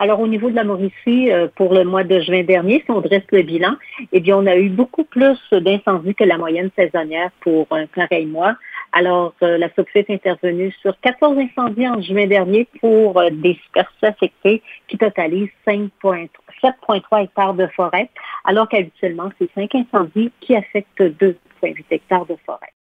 Alors, au niveau de la Mauricie, euh, pour le mois de juin dernier, si on dresse le bilan, eh bien, on a eu beaucoup plus d'incendies que la moyenne saisonnière pour un pareil mois. Alors, euh, la SOPFI est intervenue sur 14 incendies en juin dernier pour euh, des superficies affectées qui totalisent 7,3 hectares de forêt, alors qu'habituellement, c'est 5 incendies qui affectent 2,8 hectares de forêt.